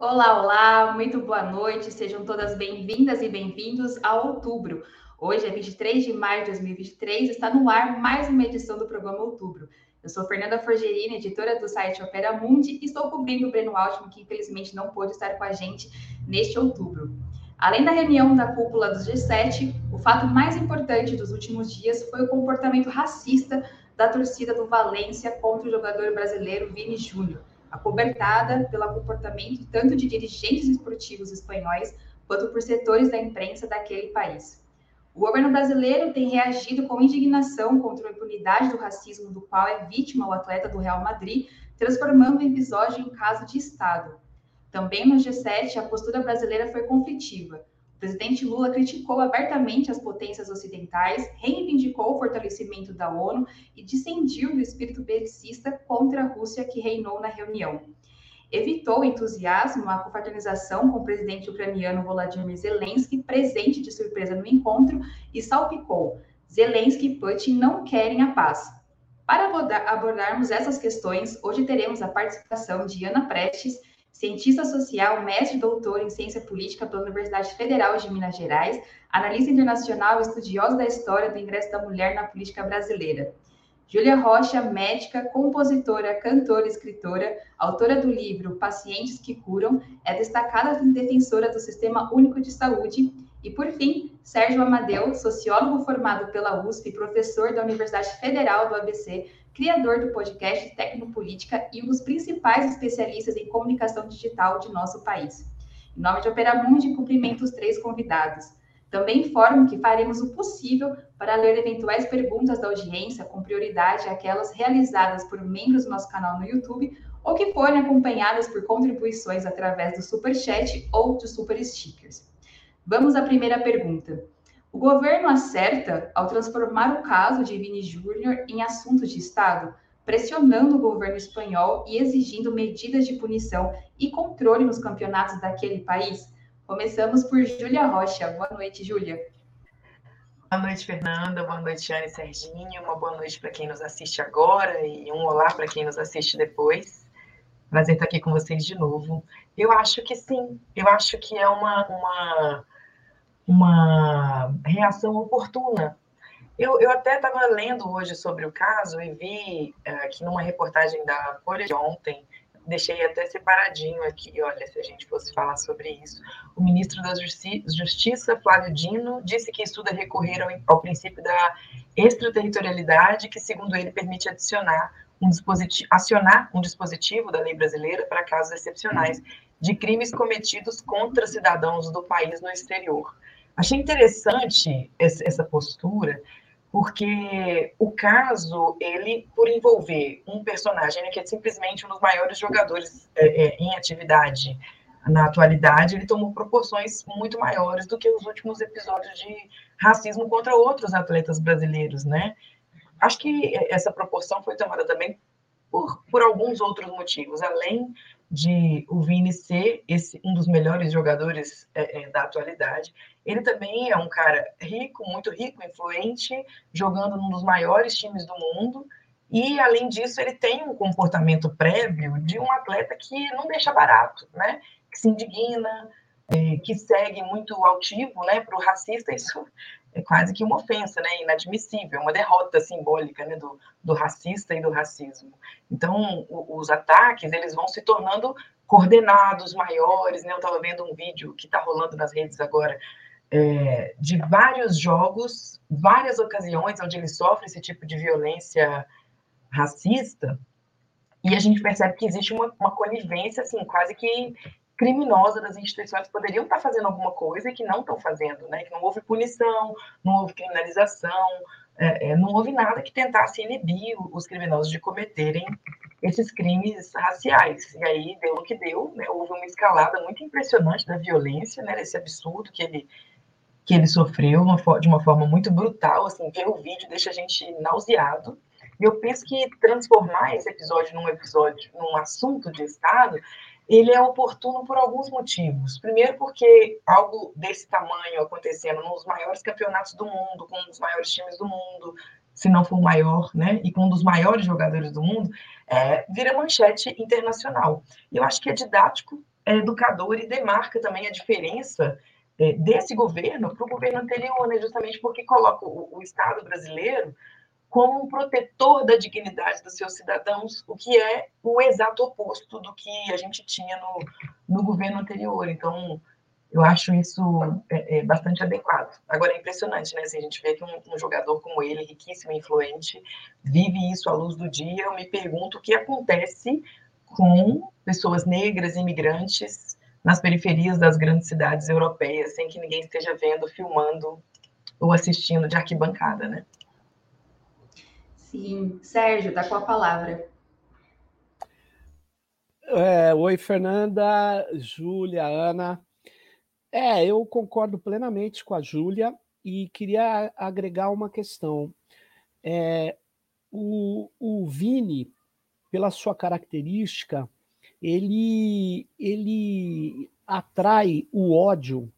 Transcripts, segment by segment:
Olá, olá, muito boa noite, sejam todas bem-vindas e bem-vindos a Outubro. Hoje é 23 de maio de 2023, está no ar mais uma edição do programa Outubro. Eu sou Fernanda Forgerini, editora do site Opera Mundi, e estou cobrindo o Breno Altman, que infelizmente não pôde estar com a gente neste outubro. Além da reunião da cúpula dos G7, o fato mais importante dos últimos dias foi o comportamento racista da torcida do Valência contra o jogador brasileiro Vini Júnior acobertada pelo comportamento tanto de dirigentes esportivos espanhóis quanto por setores da imprensa daquele país. O governo brasileiro tem reagido com indignação contra a impunidade do racismo do qual é vítima o atleta do Real Madrid, transformando o episódio em caso de Estado. Também no G7, a postura brasileira foi conflitiva. O presidente Lula criticou abertamente as potências ocidentais, reivindicou o fortalecimento da ONU e dissendiu do espírito belicista contra a Rússia que reinou na reunião. Evitou entusiasmo, a confraternização com o presidente ucraniano Volodymyr Zelensky, presente de surpresa no encontro, e salpicou: Zelensky e Putin não querem a paz. Para abordarmos essas questões, hoje teremos a participação de Ana Prestes, cientista social, mestre doutor em ciência política pela Universidade Federal de Minas Gerais, analista internacional estudiosa da história do ingresso da mulher na política brasileira. Júlia Rocha, médica, compositora, cantora escritora, autora do livro Pacientes que Curam, é destacada defensora do Sistema Único de Saúde. E, por fim, Sérgio Amadeu, sociólogo formado pela USP e professor da Universidade Federal do ABC, criador do podcast Tecnopolítica e um dos principais especialistas em comunicação digital de nosso país. Em nome de Operamundi, cumprimento os três convidados. Também informo que faremos o possível para ler eventuais perguntas da audiência, com prioridade aquelas realizadas por membros do nosso canal no YouTube ou que forem acompanhadas por contribuições através do Super Chat ou dos Super Stickers. Vamos à primeira pergunta. O governo acerta ao transformar o caso de Vini Júnior em assunto de Estado, pressionando o governo espanhol e exigindo medidas de punição e controle nos campeonatos daquele país? Começamos por Júlia Rocha. Boa noite, Júlia. Boa noite, Fernanda. Boa noite, Ana e Serginho. Uma boa noite para quem nos assiste agora e um olá para quem nos assiste depois. Prazer estar aqui com vocês de novo. Eu acho que sim. Eu acho que é uma, uma uma reação oportuna. Eu, eu até estava lendo hoje sobre o caso e vi uh, aqui numa reportagem da Folha de ontem, deixei até separadinho aqui, olha, se a gente fosse falar sobre isso. O ministro da Justi Justiça, Flávio Dino, disse que estuda recorrer ao, ao princípio da extraterritorialidade, que, segundo ele, permite adicionar um dispositivo, acionar um dispositivo da lei brasileira para casos excepcionais de crimes cometidos contra cidadãos do país no exterior. Achei interessante essa postura, porque o caso, ele, por envolver um personagem né, que é simplesmente um dos maiores jogadores é, é, em atividade na atualidade, ele tomou proporções muito maiores do que os últimos episódios de racismo contra outros atletas brasileiros, né? Acho que essa proporção foi tomada também por, por alguns outros motivos, além de o Vini ser esse, um dos melhores jogadores é, é, da atualidade. Ele também é um cara rico, muito rico, influente, jogando num dos maiores times do mundo. E, além disso, ele tem um comportamento prévio de um atleta que não deixa barato, né? que se indigna, é, que segue muito altivo né? para o racista. Isso é quase que uma ofensa, né? Inadmissível, uma derrota simbólica né? do, do racista e do racismo. Então, o, os ataques eles vão se tornando coordenados maiores, né? Eu estava vendo um vídeo que está rolando nas redes agora é, de vários jogos, várias ocasiões onde ele sofre esse tipo de violência racista, e a gente percebe que existe uma, uma conivência, assim, quase que criminosa das instituições poderiam estar fazendo alguma coisa e que não estão fazendo, né? Que não houve punição, não houve criminalização, é, é, não houve nada que tentasse inibir os criminosos de cometerem esses crimes raciais. E aí deu o que deu, né? Houve uma escalada muito impressionante da violência, né? Esse absurdo que ele que ele sofreu uma, de uma forma muito brutal, assim, ver o vídeo deixa a gente nauseado. E eu penso que transformar esse episódio num episódio, num assunto de Estado, ele é oportuno por alguns motivos. Primeiro, porque algo desse tamanho acontecendo nos maiores campeonatos do mundo, com um dos maiores times do mundo, se não for o maior, né, e com um dos maiores jogadores do mundo, é, vira manchete internacional. E eu acho que é didático, é educador e demarca também a diferença é, desse governo para o governo anterior, né? justamente porque coloca o, o Estado brasileiro como um protetor da dignidade dos seus cidadãos, o que é o exato oposto do que a gente tinha no, no governo anterior. Então, eu acho isso é, é bastante adequado. Agora, é impressionante, né? Assim, a gente vê que um, um, jogador como ele, riquíssimo e influente, vive isso à luz do dia. Eu me pergunto o que acontece com pessoas negras, imigrantes, nas periferias das grandes cidades europeias, sem que ninguém esteja vendo, filmando ou assistindo de arquibancada, né? Sim. Sérgio, dá com a palavra. É, oi, Fernanda, Júlia, Ana. É, eu concordo plenamente com a Júlia e queria agregar uma questão. É, o, o Vini, pela sua característica, ele, ele atrai o ódio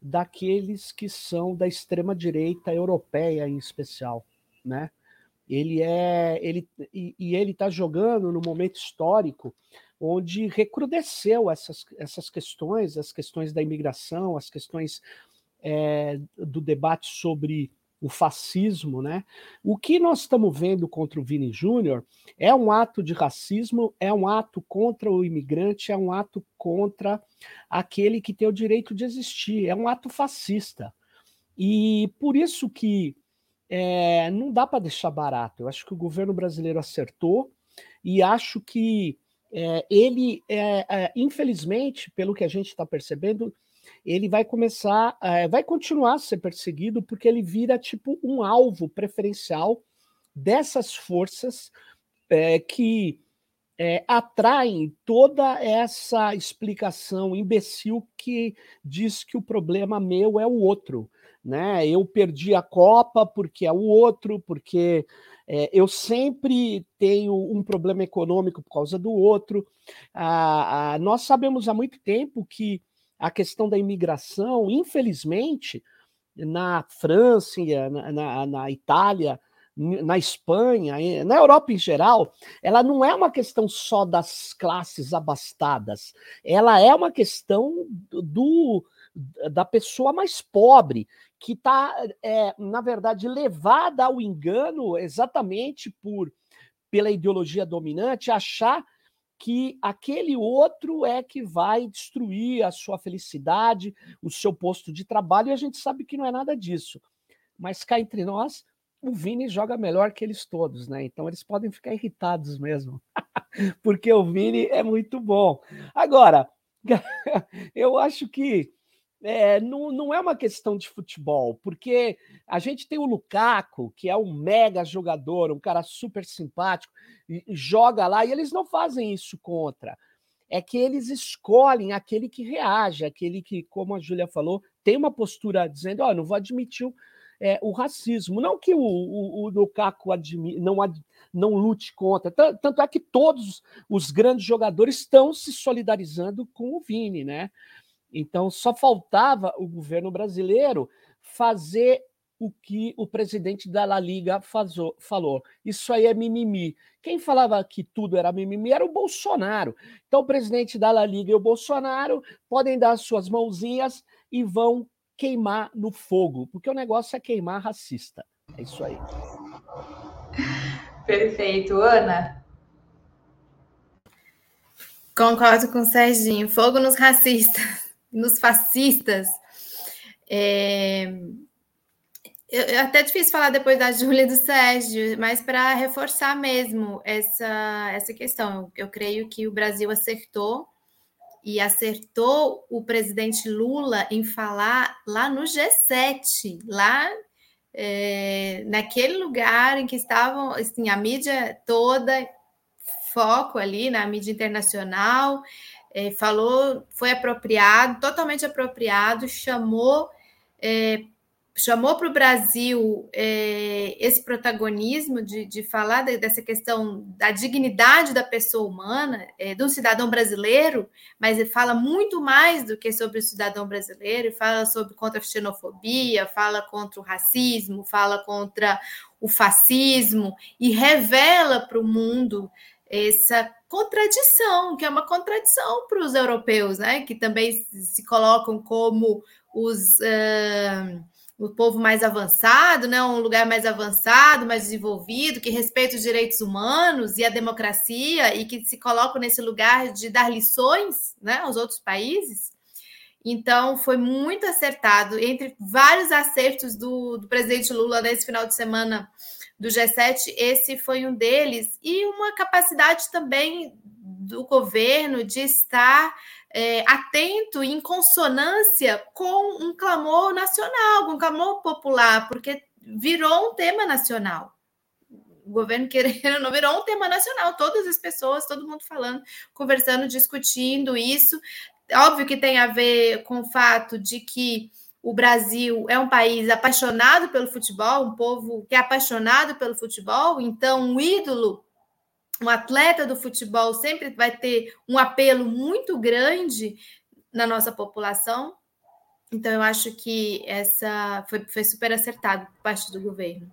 daqueles que são da extrema direita europeia em especial, né? Ele é ele e, e ele está jogando no momento histórico onde recrudesceu essas, essas questões, as questões da imigração, as questões é, do debate sobre o fascismo, né? O que nós estamos vendo contra o Vini Júnior é um ato de racismo, é um ato contra o imigrante, é um ato contra aquele que tem o direito de existir, é um ato fascista. E por isso que é, não dá para deixar barato. Eu acho que o governo brasileiro acertou e acho que é, ele, é, infelizmente, pelo que a gente está percebendo, ele vai começar, vai continuar a ser perseguido porque ele vira tipo um alvo preferencial dessas forças que atraem toda essa explicação imbecil que diz que o problema meu é o outro né? Eu perdi a Copa porque é o outro, porque é, eu sempre tenho um problema econômico por causa do outro. Ah, ah, nós sabemos há muito tempo que a questão da imigração, infelizmente, na França, na, na, na Itália, na Espanha, na Europa em geral, ela não é uma questão só das classes abastadas, ela é uma questão do, da pessoa mais pobre, que está, é, na verdade, levada ao engano exatamente por pela ideologia dominante, achar que aquele outro é que vai destruir a sua felicidade, o seu posto de trabalho, e a gente sabe que não é nada disso. Mas cá entre nós, o Vini joga melhor que eles todos, né? Então eles podem ficar irritados mesmo, porque o Vini é muito bom. Agora, eu acho que é, não, não é uma questão de futebol, porque a gente tem o Lukaku, que é um mega jogador, um cara super simpático, e, joga lá, e eles não fazem isso contra. É que eles escolhem aquele que reage, aquele que, como a Júlia falou, tem uma postura dizendo: Ó, oh, não vou admitir o, é, o racismo. Não que o, o, o Lukaku admi, não, ad, não lute contra, tanto é que todos os grandes jogadores estão se solidarizando com o Vini, né? Então, só faltava o governo brasileiro fazer o que o presidente da La Liga fazou, falou. Isso aí é mimimi. Quem falava que tudo era mimimi era o Bolsonaro. Então, o presidente da La Liga e o Bolsonaro podem dar suas mãozinhas e vão queimar no fogo, porque o negócio é queimar racista. É isso aí. Perfeito. Ana? Concordo com o Serginho. Fogo nos racistas nos fascistas. É... É até difícil falar depois da Júlia e do Sérgio, mas para reforçar mesmo essa, essa questão, eu, eu creio que o Brasil acertou e acertou o presidente Lula em falar lá no G7, lá é, naquele lugar em que estavam assim, a mídia toda, foco ali na mídia internacional, é, falou, foi apropriado, totalmente apropriado, chamou é, chamou para o Brasil é, esse protagonismo de, de falar de, dessa questão da dignidade da pessoa humana, é, do cidadão brasileiro, mas ele fala muito mais do que sobre o cidadão brasileiro, fala sobre contra a xenofobia, fala contra o racismo, fala contra o fascismo e revela para o mundo essa contradição, que é uma contradição para os europeus, né? Que também se colocam como os uh, o povo mais avançado, né? Um lugar mais avançado, mais desenvolvido, que respeita os direitos humanos e a democracia e que se colocam nesse lugar de dar lições, né? Aos outros países. Então, foi muito acertado. Entre vários acertos do, do presidente Lula nesse final de semana do G7, esse foi um deles, e uma capacidade também do governo de estar é, atento, em consonância com um clamor nacional, com um clamor popular, porque virou um tema nacional. O governo querendo não virou um tema nacional, todas as pessoas, todo mundo falando, conversando, discutindo isso. Óbvio que tem a ver com o fato de que o Brasil é um país apaixonado pelo futebol, um povo que é apaixonado pelo futebol, então um ídolo, um atleta do futebol sempre vai ter um apelo muito grande na nossa população. Então eu acho que essa foi, foi super acertado por parte do governo.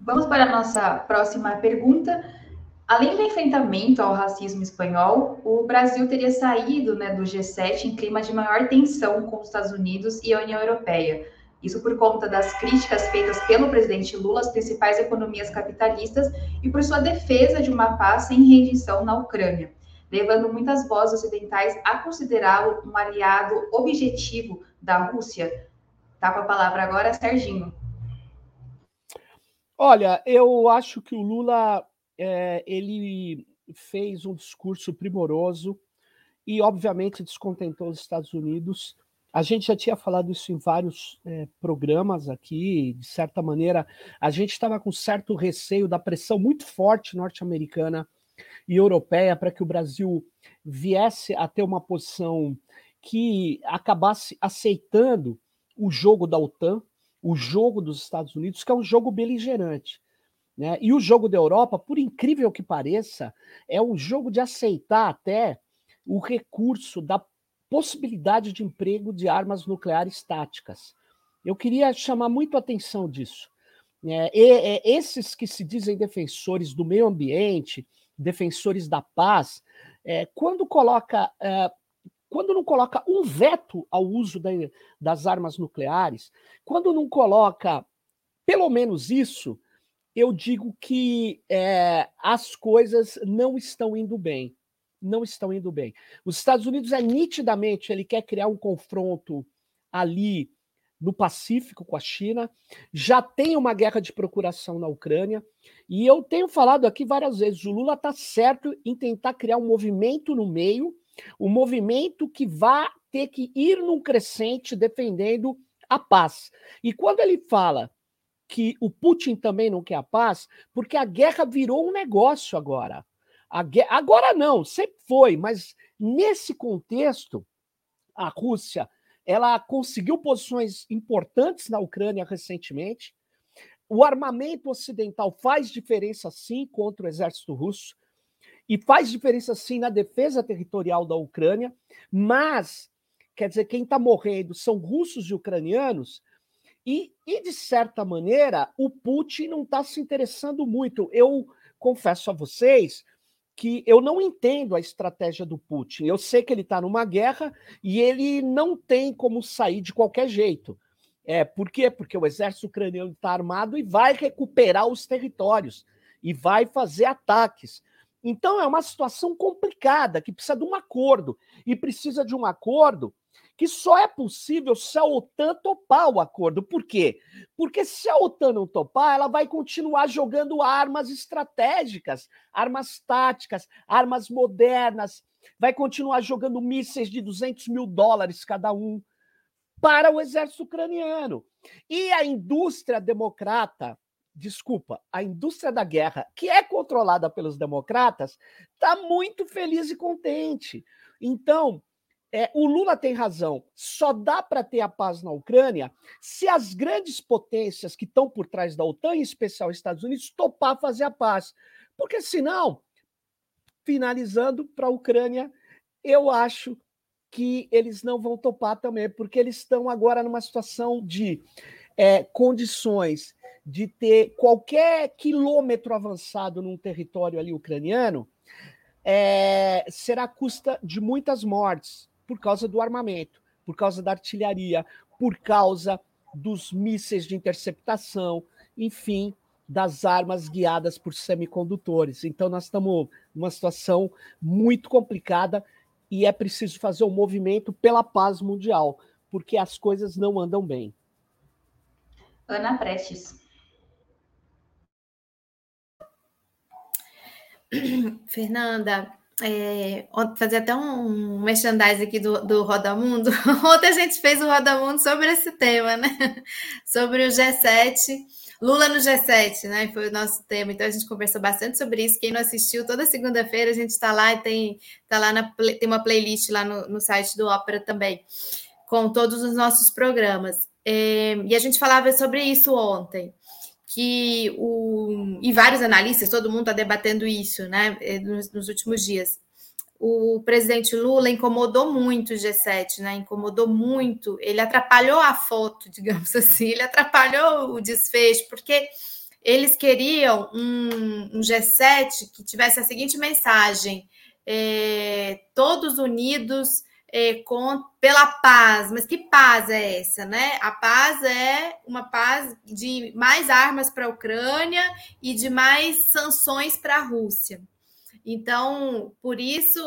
Vamos para a nossa próxima pergunta. Além do enfrentamento ao racismo espanhol, o Brasil teria saído né, do G7 em clima de maior tensão com os Estados Unidos e a União Europeia. Isso por conta das críticas feitas pelo presidente Lula às principais economias capitalistas e por sua defesa de uma paz sem rendição na Ucrânia, levando muitas vozes ocidentais a considerá-lo um aliado objetivo da Rússia. Tá com a palavra agora, Serginho. Olha, eu acho que o Lula é, ele fez um discurso primoroso e, obviamente, descontentou os Estados Unidos. A gente já tinha falado isso em vários é, programas aqui. De certa maneira, a gente estava com certo receio da pressão muito forte norte-americana e europeia para que o Brasil viesse a ter uma posição que acabasse aceitando o jogo da OTAN, o jogo dos Estados Unidos, que é um jogo beligerante. Né? E o jogo da Europa, por incrível que pareça, é um jogo de aceitar até o recurso da possibilidade de emprego de armas nucleares táticas. Eu queria chamar muito a atenção disso. É, e, é, esses que se dizem defensores do meio ambiente, defensores da paz, é, quando coloca, é, quando não coloca um veto ao uso da, das armas nucleares, quando não coloca pelo menos isso, eu digo que é, as coisas não estão indo bem. Não estão indo bem. Os Estados Unidos é nitidamente, ele quer criar um confronto ali no Pacífico com a China, já tem uma guerra de procuração na Ucrânia, e eu tenho falado aqui várias vezes: o Lula está certo em tentar criar um movimento no meio, um movimento que vá ter que ir num crescente defendendo a paz. E quando ele fala que o Putin também não quer a paz, porque a guerra virou um negócio agora. Guerra, agora não, sempre foi, mas nesse contexto, a Rússia ela conseguiu posições importantes na Ucrânia recentemente. O armamento ocidental faz diferença sim contra o exército russo e faz diferença sim na defesa territorial da Ucrânia, mas quer dizer, quem está morrendo são russos e ucranianos e, e, de certa maneira, o Putin não está se interessando muito. Eu confesso a vocês que eu não entendo a estratégia do Putin. Eu sei que ele está numa guerra e ele não tem como sair de qualquer jeito. É, por quê? Porque o exército ucraniano está armado e vai recuperar os territórios e vai fazer ataques. Então é uma situação complicada que precisa de um acordo e precisa de um acordo que só é possível se a OTAN topar o acordo. Por quê? Porque se a OTAN não topar, ela vai continuar jogando armas estratégicas, armas táticas, armas modernas, vai continuar jogando mísseis de 200 mil dólares cada um para o exército ucraniano. E a indústria democrata, desculpa, a indústria da guerra, que é controlada pelos democratas, está muito feliz e contente. Então, é, o Lula tem razão. Só dá para ter a paz na Ucrânia se as grandes potências que estão por trás da OTAN, em especial os Estados Unidos, topar fazer a paz. Porque senão, finalizando para a Ucrânia, eu acho que eles não vão topar também, porque eles estão agora numa situação de é, condições de ter qualquer quilômetro avançado num território ali ucraniano, é, será custa de muitas mortes por causa do armamento, por causa da artilharia, por causa dos mísseis de interceptação, enfim, das armas guiadas por semicondutores. Então, nós estamos numa situação muito complicada e é preciso fazer um movimento pela paz mundial, porque as coisas não andam bem. Ana Prestes. Fernanda, é, fazer até um merchandising aqui do, do Roda Mundo. Ontem a gente fez o Roda Mundo sobre esse tema, né? Sobre o G7, Lula no G7, né? Foi o nosso tema. Então a gente conversou bastante sobre isso. Quem não assistiu, toda segunda-feira a gente está lá e tem, tá lá na, tem uma playlist lá no, no site do Ópera também, com todos os nossos programas. É, e a gente falava sobre isso ontem que o e vários analistas, todo mundo está debatendo isso, né, eh, nos, nos, últimos dias. O presidente Lula incomodou muito o G7, né? Incomodou muito. Ele atrapalhou a foto, digamos assim. Ele atrapalhou o desfecho, porque eles queriam um, um G7 que tivesse a seguinte mensagem: é, todos unidos é, com, pela paz. Mas que paz é essa, né? A paz é uma paz de mais armas para a Ucrânia e de mais sanções para a Rússia. Então, por isso,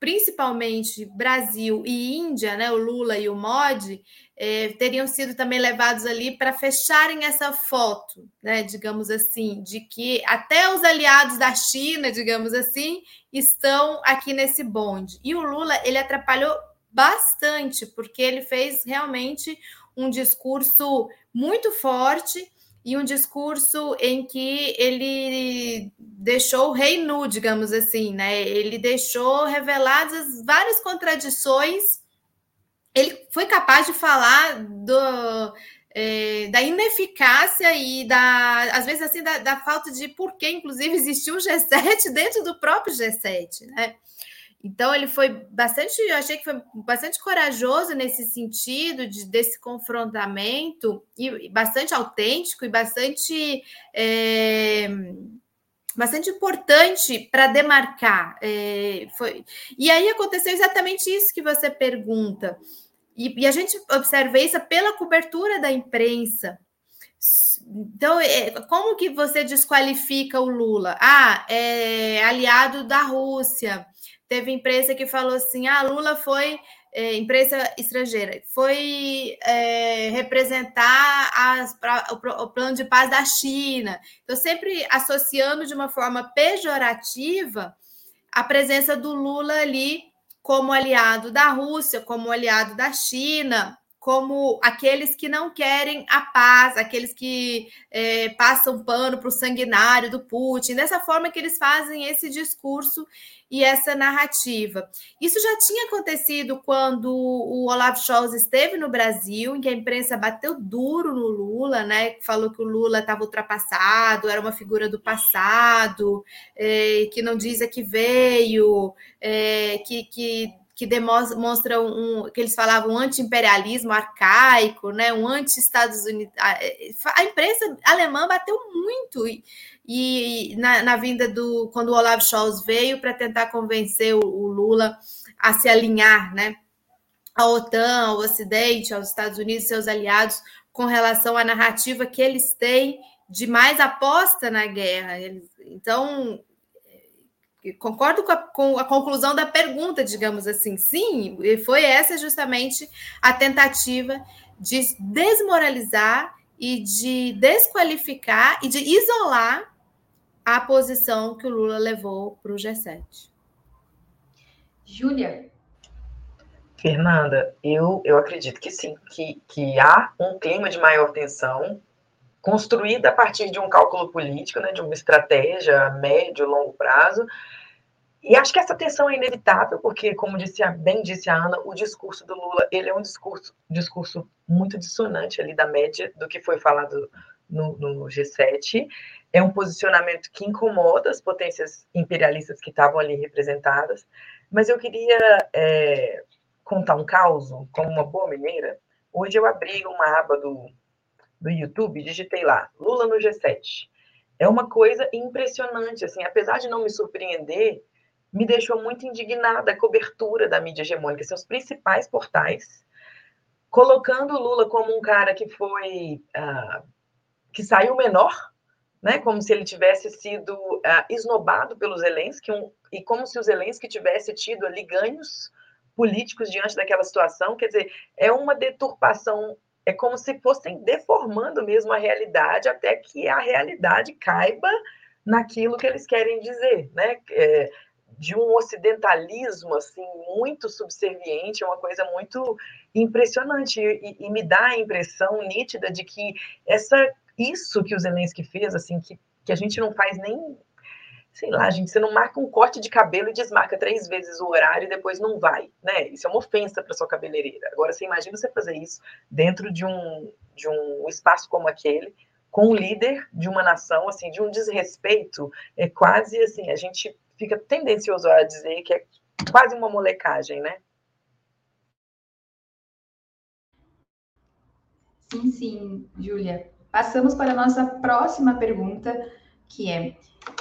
principalmente Brasil e Índia, né, o Lula e o Modi, é, teriam sido também levados ali para fecharem essa foto, né, digamos assim, de que até os aliados da China, digamos assim, estão aqui nesse bonde. E o Lula, ele atrapalhou bastante, porque ele fez realmente um discurso muito forte e um discurso em que ele deixou o rei nu, digamos assim, né? Ele deixou reveladas várias contradições. Ele foi capaz de falar do, é, da ineficácia e da, às vezes assim, da, da falta de por que, inclusive, existiu o G7 dentro do próprio G7, né? Então ele foi bastante, eu achei que foi bastante corajoso nesse sentido de desse confrontamento e bastante autêntico e bastante é, bastante importante para demarcar. É, foi e aí aconteceu exatamente isso que você pergunta e, e a gente observa isso pela cobertura da imprensa. Então, é, como que você desqualifica o Lula? Ah, é aliado da Rússia teve empresa que falou assim: ah, Lula foi, é, empresa estrangeira, foi é, representar as, pra, o, o, plano de paz da China. Então, sempre associando de uma forma pejorativa a presença do Lula ali como aliado da Rússia, como aliado da China, como aqueles que não querem a paz, aqueles que é, passam pano para o sanguinário do Putin, dessa forma que eles fazem esse discurso e essa narrativa. Isso já tinha acontecido quando o Olaf Scholz esteve no Brasil, em que a imprensa bateu duro no Lula, né? Falou que o Lula estava ultrapassado, era uma figura do passado, é, que não diz a que veio, é, que, que que demonstra um, que eles falavam um anti-imperialismo arcaico, né, um anti-Estados Unidos. A, imprensa alemã bateu muito e, e na, na, vinda do quando o Olaf Scholz veio para tentar convencer o, o, Lula a se alinhar, né, à OTAN, ao Ocidente, aos Estados Unidos, seus aliados, com relação à narrativa que eles têm de mais aposta na guerra. Eles, então concordo com a, com a, conclusão da pergunta, digamos assim. Sim, foi essa justamente a tentativa de desmoralizar e de desqualificar e de isolar a posição que o Lula levou para o G7. Júlia. Fernanda, eu, eu acredito que sim, que, que há um clima de maior tensão construída a partir de um cálculo político, né, de uma estratégia a médio, longo prazo. E acho que essa tensão é inevitável, porque, como disse bem disse a Ana, o discurso do Lula ele é um discurso, discurso muito dissonante ali da média do que foi falado no, no G7. É um posicionamento que incomoda as potências imperialistas que estavam ali representadas. Mas eu queria é, contar um caso, como uma boa mineira. Hoje eu abri uma aba do do YouTube, digitei lá, Lula no G7. É uma coisa impressionante, assim, apesar de não me surpreender, me deixou muito indignada a cobertura da mídia hegemônica, são os principais portais, colocando o Lula como um cara que foi, uh, que saiu menor, né, como se ele tivesse sido uh, esnobado pelo Zelensky, um, e como se o Zelensky tivesse tido ali ganhos políticos diante daquela situação, quer dizer, é uma deturpação é como se fossem deformando mesmo a realidade até que a realidade caiba naquilo que eles querem dizer, né? É, de um ocidentalismo assim muito subserviente, é uma coisa muito impressionante e, e, me dá a impressão nítida de que essa isso que o Zelensky fez, assim, que, que a gente não faz nem sei lá, gente, você não marca um corte de cabelo e desmarca três vezes o horário e depois não vai, né? Isso é uma ofensa para sua cabeleireira. Agora, você imagina você fazer isso dentro de um, de um espaço como aquele, com o líder de uma nação, assim, de um desrespeito, é quase assim, a gente fica tendencioso a dizer que é quase uma molecagem, né? Sim, sim, Júlia. Passamos para a nossa próxima pergunta, que é: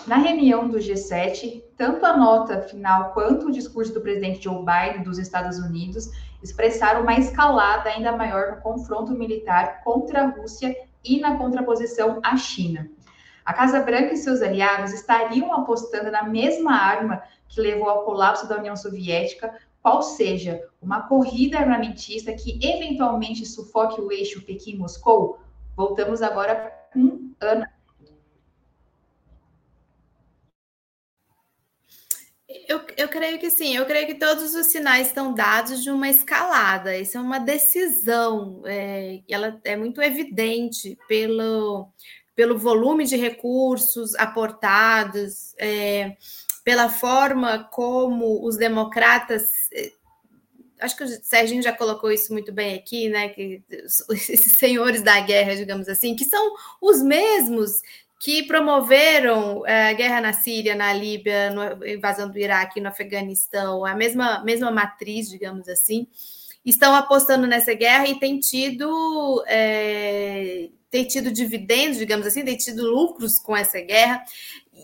na reunião do G7, tanto a nota final quanto o discurso do presidente Joe Biden dos Estados Unidos expressaram uma escalada ainda maior no confronto militar contra a Rússia e na contraposição à China. A Casa Branca e seus aliados estariam apostando na mesma arma que levou ao colapso da União Soviética, qual seja uma corrida armamentista que eventualmente sufoque o eixo Pequim-Moscou? Voltamos agora com Ana Eu, eu creio que sim, eu creio que todos os sinais estão dados de uma escalada. Isso é uma decisão, é, ela é muito evidente pelo, pelo volume de recursos aportados, é, pela forma como os democratas. É, acho que o Serginho já colocou isso muito bem aqui, né? Que esses senhores da guerra, digamos assim, que são os mesmos que promoveram é, a guerra na Síria, na Líbia, a invasão do Iraque, no Afeganistão, a mesma, mesma matriz, digamos assim, estão apostando nessa guerra e têm tido, é, têm tido dividendos, digamos assim, têm tido lucros com essa guerra.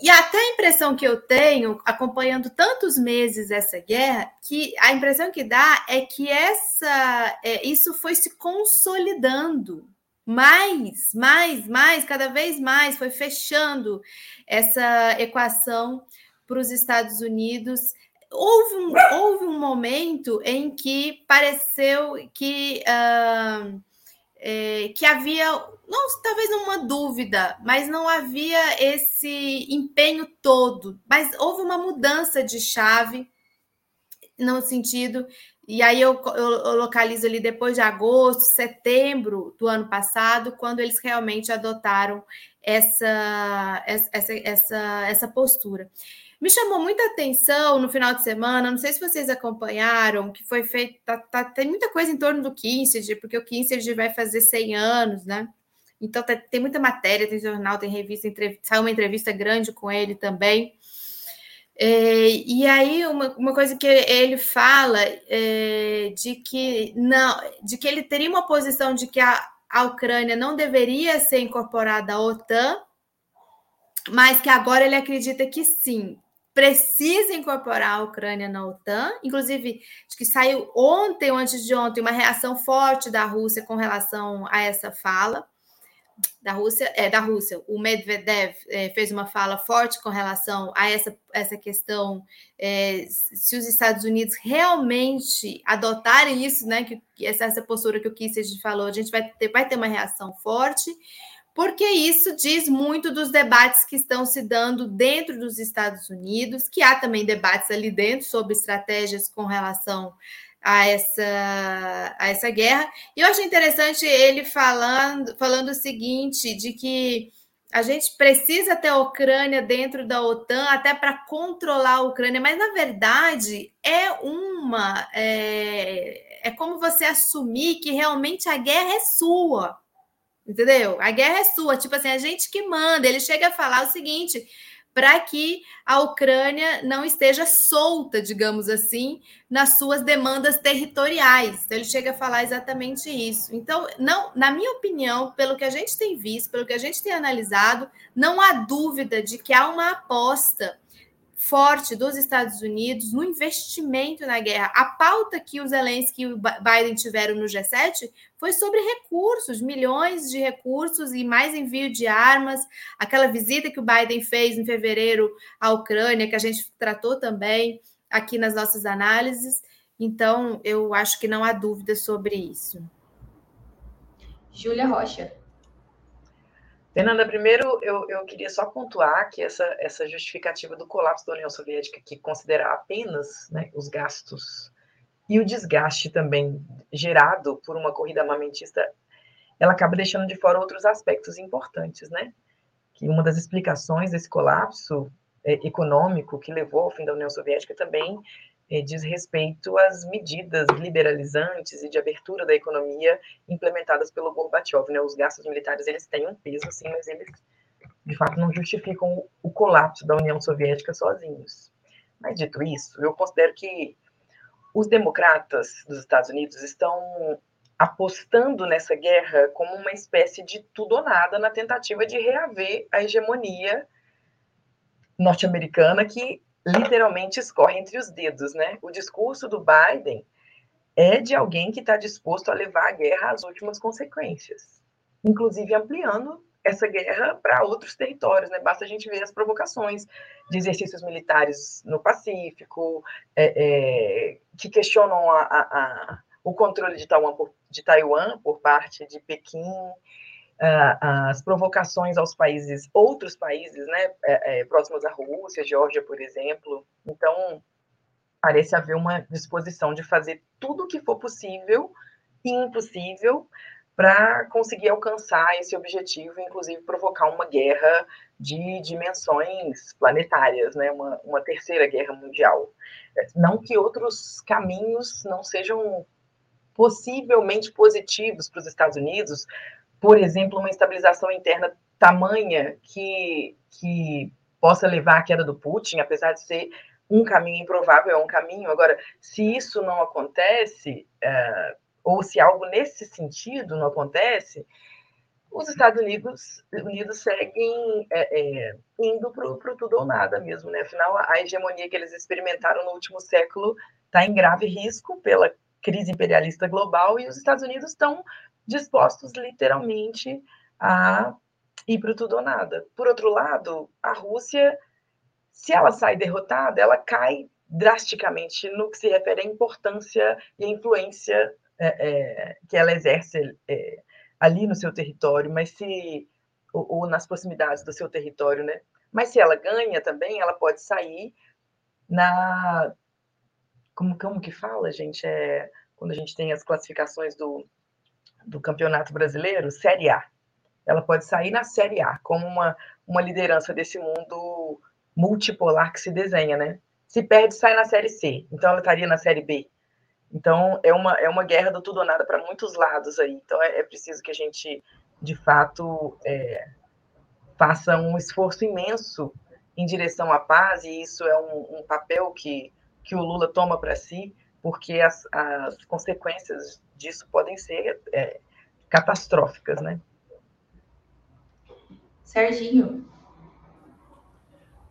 E até a impressão que eu tenho, acompanhando tantos meses essa guerra, que a impressão que dá é que essa, é, isso foi se consolidando mais, mais, mais, cada vez mais foi fechando essa equação para os Estados Unidos. Houve um, houve um momento em que pareceu que, uh, é, que havia, não, talvez uma dúvida, mas não havia esse empenho todo. Mas houve uma mudança de chave no sentido e aí eu, eu, eu, localizo ali depois de agosto, setembro do ano passado, quando eles realmente adotaram essa, essa, essa, essa postura. Me chamou muita atenção no final de semana, não sei se vocês acompanharam, que foi feito, tá, tá, tem muita coisa em torno do Kinsey, porque o Kinsey vai fazer 100 anos, né? Então tá, tem muita matéria, tem jornal, tem revista, saiu uma entrevista grande com ele também. É, e aí uma, uma coisa que ele fala é, de que não, de que ele teria uma posição de que a, a Ucrânia não deveria ser incorporada à OTAN, mas que agora ele acredita que sim, precisa incorporar a Ucrânia na OTAN. Inclusive, acho que saiu ontem ou antes de ontem uma reação forte da Rússia com relação a essa fala da Rússia, é da Rússia. O Medvedev é, fez uma fala forte com relação a essa, essa questão é, se os Estados Unidos realmente adotarem isso, né? Que, essa, essa postura que o Kissinger falou, a gente vai ter, vai ter uma reação forte, porque isso diz muito dos debates que estão se dando dentro dos Estados Unidos, que há também debates ali dentro sobre estratégias com relação a essa, a essa guerra. E eu acho interessante ele falando, falando o seguinte, de que a gente precisa ter a Ucrânia dentro da OTAN até para controlar a Ucrânia, mas na verdade é uma é, é como você assumir que realmente a guerra é sua. Entendeu? A guerra é sua, tipo assim, a gente que manda. Ele chega a falar o seguinte: para que a Ucrânia não esteja solta, digamos assim, nas suas demandas territoriais. Então, ele chega a falar exatamente isso. Então, não, na minha opinião, pelo que a gente tem visto, pelo que a gente tem analisado, não há dúvida de que há uma aposta forte dos Estados Unidos no investimento na guerra. A pauta que os Zelensky e o Biden tiveram no G7 foi sobre recursos, milhões de recursos e mais envio de armas. Aquela visita que o Biden fez em fevereiro à Ucrânia, que a gente tratou também aqui nas nossas análises. Então, eu acho que não há dúvida sobre isso. Júlia Rocha. Fernanda, primeiro eu, eu queria só pontuar que essa, essa justificativa do colapso da União Soviética, que considera apenas né, os gastos e o desgaste também gerado por uma corrida armamentista, ela acaba deixando de fora outros aspectos importantes, né? Que uma das explicações desse colapso é, econômico que levou ao fim da União Soviética também diz respeito às medidas liberalizantes e de abertura da economia implementadas pelo Gorbachev. Né? Os gastos militares eles têm um peso, sim, mas eles de fato não justificam o colapso da União Soviética sozinhos. Mas dito isso, eu considero que os democratas dos Estados Unidos estão apostando nessa guerra como uma espécie de tudo ou nada na tentativa de reaver a hegemonia norte-americana que literalmente escorre entre os dedos, né? O discurso do Biden é de alguém que está disposto a levar a guerra às últimas consequências, inclusive ampliando essa guerra para outros territórios, né? Basta a gente ver as provocações de exercícios militares no Pacífico, é, é, que questionam a, a, a, o controle de Taiwan, por, de Taiwan por parte de Pequim, as provocações aos países, outros países, né, é, é, próximos à Rússia, Geórgia, por exemplo. Então, parece haver uma disposição de fazer tudo o que for possível e impossível para conseguir alcançar esse objetivo, inclusive provocar uma guerra de dimensões planetárias, né, uma, uma terceira guerra mundial. Não que outros caminhos não sejam possivelmente positivos para os Estados Unidos, por exemplo, uma estabilização interna tamanha que, que possa levar à queda do Putin, apesar de ser um caminho improvável, é um caminho. Agora, se isso não acontece, é, ou se algo nesse sentido não acontece, os Estados Unidos, Unidos seguem é, é, indo para o tudo ou nada mesmo, né? Afinal, a hegemonia que eles experimentaram no último século está em grave risco pela crise imperialista global e os Estados Unidos estão dispostos literalmente a ir para tudo ou nada. Por outro lado, a Rússia, se ela sai derrotada, ela cai drasticamente no que se refere à importância e à influência é, é, que ela exerce é, ali no seu território, mas se ou, ou, nas proximidades do seu território, né? Mas se ela ganha também, ela pode sair na como como que fala, gente? É quando a gente tem as classificações do do Campeonato Brasileiro, Série A. Ela pode sair na Série A, como uma, uma liderança desse mundo multipolar que se desenha, né? Se perde, sai na Série C. Então, ela estaria na Série B. Então, é uma, é uma guerra do tudo ou nada para muitos lados aí. Então, é, é, preciso que a gente, de fato, é, faça um esforço imenso em direção à paz, e isso é um, um papel que, que o Lula toma para si, porque as, as consequências disso podem ser é, catastróficas, né? Serginho.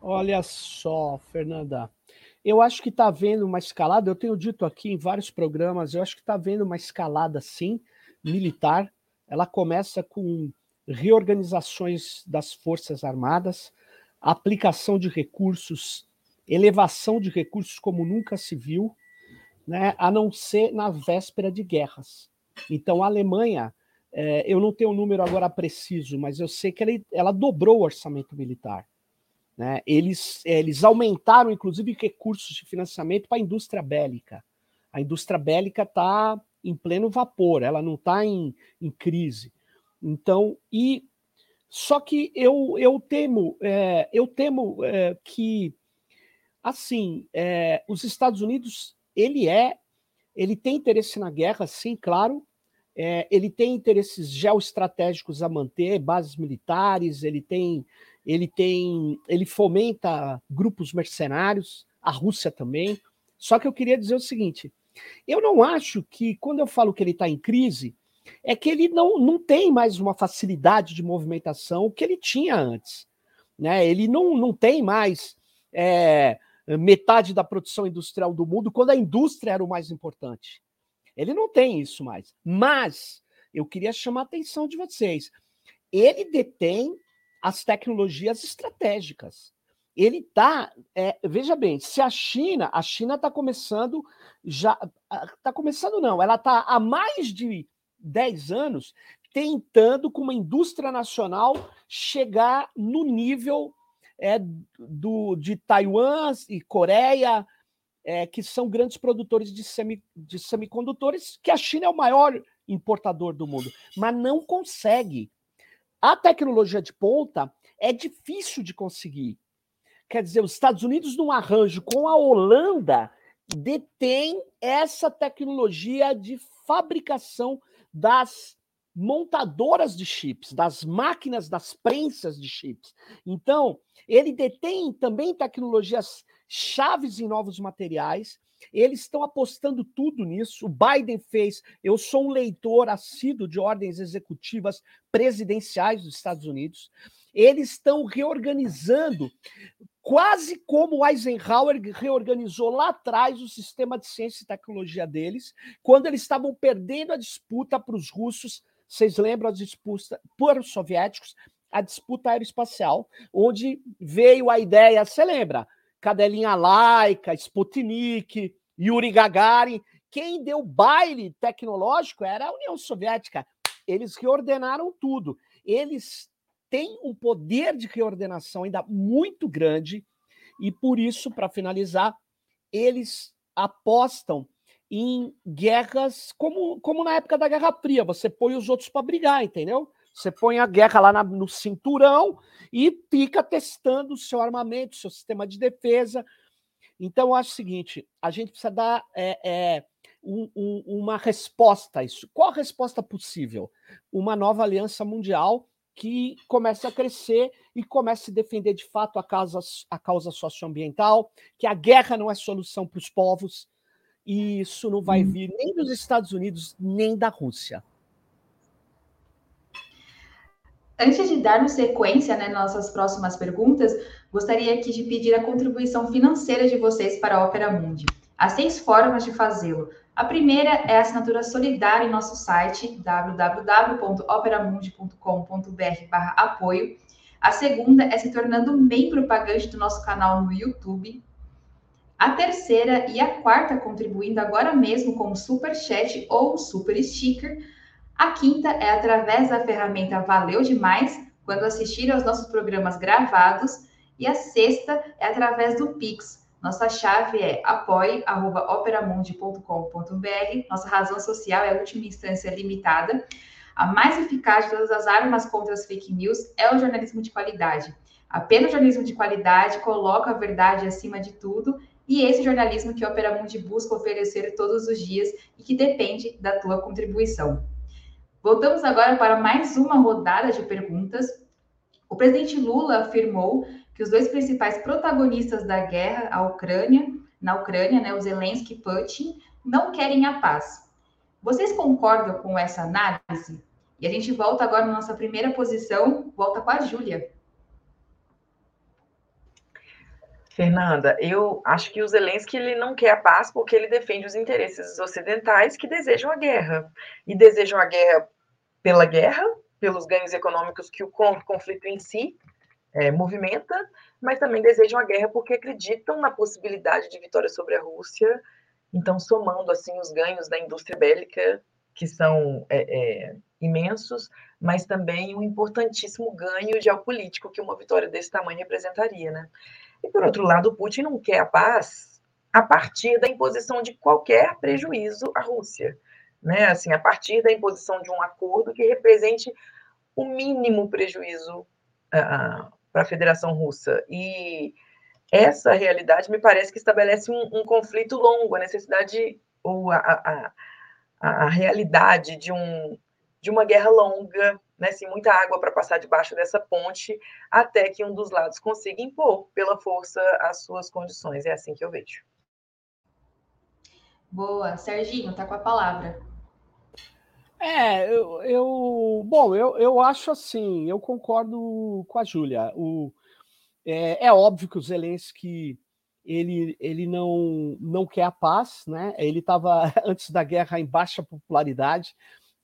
Olha só, Fernanda. Eu acho que está havendo uma escalada, eu tenho dito aqui em vários programas, eu acho que está havendo uma escalada, sim, militar. Ela começa com reorganizações das Forças Armadas, aplicação de recursos, elevação de recursos como nunca se viu, né, a não ser na véspera de guerras. Então, a Alemanha, é, eu não tenho o um número agora preciso, mas eu sei que ela, ela dobrou o orçamento militar. Né? Eles, eles aumentaram, inclusive, recursos de financiamento para a indústria bélica. A indústria bélica está em pleno vapor, ela não está em, em crise. Então, e só que eu, eu temo, é, eu temo é, que assim, é, os Estados Unidos ele é, ele tem interesse na guerra, sim, claro. É, ele tem interesses geoestratégicos a manter, bases militares, ele tem ele tem, ele fomenta grupos mercenários, a Rússia também. Só que eu queria dizer o seguinte: eu não acho que quando eu falo que ele está em crise, é que ele não, não tem mais uma facilidade de movimentação que ele tinha antes. Né? Ele não, não tem mais é, metade da produção industrial do mundo quando a indústria era o mais importante. Ele não tem isso mais. Mas eu queria chamar a atenção de vocês. Ele detém as tecnologias estratégicas. Ele está, é, veja bem, se a China, a China está começando já, está começando não, ela está há mais de 10 anos tentando, com uma indústria nacional, chegar no nível é, do, de Taiwan e Coreia, é, que são grandes produtores de, semi, de semicondutores, que a China é o maior importador do mundo, mas não consegue. A tecnologia de ponta é difícil de conseguir. Quer dizer, os Estados Unidos, num arranjo com a Holanda, detém essa tecnologia de fabricação das montadoras de chips, das máquinas, das prensas de chips. Então, ele detém também tecnologias chaves em novos materiais, eles estão apostando tudo nisso. O Biden fez. Eu sou um leitor assíduo de ordens executivas presidenciais dos Estados Unidos. Eles estão reorganizando, quase como Eisenhower reorganizou lá atrás o sistema de ciência e tecnologia deles, quando eles estavam perdendo a disputa para os russos. Vocês lembram a disputa os soviéticos? A disputa aeroespacial, onde veio a ideia, você lembra? Cadelinha Laica, Sputnik, Yuri Gagarin. Quem deu baile tecnológico era a União Soviética. Eles reordenaram tudo. Eles têm um poder de reordenação ainda muito grande e por isso, para finalizar, eles apostam em guerras como, como na época da Guerra Fria. Você põe os outros para brigar, entendeu? Você põe a guerra lá na, no cinturão e fica testando o seu armamento, seu sistema de defesa. Então, eu acho o seguinte: a gente precisa dar é, é, um, um, uma resposta a isso. Qual a resposta possível? Uma nova aliança mundial que comece a crescer e comece a defender de fato a causa, a causa socioambiental, que a guerra não é solução para os povos, e isso não vai hum. vir nem dos Estados Unidos, nem da Rússia. Antes de darmos sequência né, nas nossas próximas perguntas, gostaria aqui de pedir a contribuição financeira de vocês para a Opera Mundi. Há seis formas de fazê-lo. A primeira é a assinatura solidária em nosso site www.operamundi.com.br/apoio. A segunda é se tornando membro pagante do nosso canal no YouTube. A terceira e a quarta contribuindo agora mesmo com o Super Chat ou Super Sticker a quinta é através da ferramenta Valeu Demais, quando assistir aos nossos programas gravados. E a sexta é através do Pix. Nossa chave é apoie.operamundi.com.br. Nossa razão social é a última instância limitada. A mais eficaz de todas as armas contra as fake news é o jornalismo de qualidade. Apenas o jornalismo de qualidade coloca a verdade acima de tudo e esse jornalismo que a Opera Mundi busca oferecer todos os dias e que depende da tua contribuição. Voltamos agora para mais uma rodada de perguntas. O presidente Lula afirmou que os dois principais protagonistas da guerra Ucrânia, na Ucrânia, né, os Zelensky e Putin, não querem a paz. Vocês concordam com essa análise? E a gente volta agora na nossa primeira posição, volta com a Júlia. Fernanda, eu acho que o Zelensky ele não quer a paz porque ele defende os interesses ocidentais que desejam a guerra. E desejam a guerra pela guerra, pelos ganhos econômicos que o conflito em si é, movimenta, mas também desejam a guerra porque acreditam na possibilidade de vitória sobre a Rússia. Então, somando assim os ganhos da indústria bélica, que são é, é, imensos, mas também um importantíssimo ganho geopolítico que uma vitória desse tamanho representaria, né? E por outro lado, Putin não quer a paz a partir da imposição de qualquer prejuízo à Rússia né? Assim, a partir da imposição de um acordo que represente o mínimo prejuízo uh, para a Federação Russa. E essa realidade me parece que estabelece um, um conflito longo, a necessidade ou a, a, a, realidade de, um, de uma guerra longa né, sem muita água para passar debaixo dessa ponte, até que um dos lados consiga impor pela força as suas condições. É assim que eu vejo. Boa. Serginho, tá com a palavra. É, eu, eu bom, eu, eu acho assim, eu concordo com a Júlia. O, é, é, óbvio que o Zelensky ele, ele não, não quer a paz, né? Ele estava antes da guerra em baixa popularidade,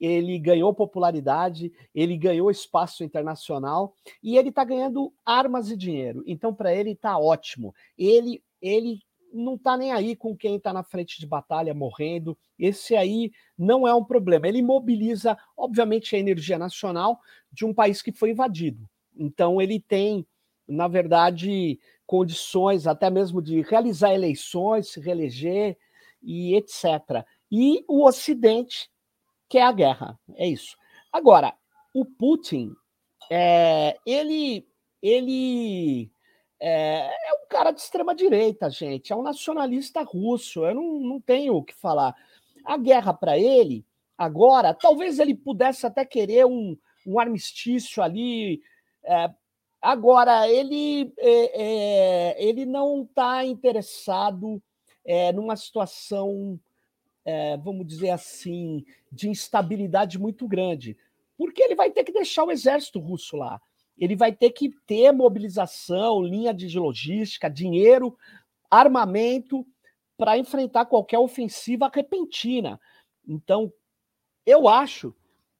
ele ganhou popularidade, ele ganhou espaço internacional e ele está ganhando armas e dinheiro. Então, para ele está ótimo. Ele, ele não está nem aí com quem está na frente de batalha morrendo. Esse aí não é um problema. Ele mobiliza, obviamente, a energia nacional de um país que foi invadido. Então, ele tem, na verdade, condições até mesmo de realizar eleições, se reeleger e etc. E o Ocidente quer a guerra. É isso. Agora, o Putin, é, ele, ele é, é, um cara de extrema direita, gente. É um nacionalista russo. Eu não, não tenho o que falar. A guerra para ele, agora, talvez ele pudesse até querer um, um armistício ali. É, agora, ele, é, é ele não está interessado é, numa situação, é, vamos dizer assim, de instabilidade muito grande. Porque ele vai ter que deixar o exército russo lá ele vai ter que ter mobilização, linha de logística, dinheiro, armamento para enfrentar qualquer ofensiva repentina. Então, eu acho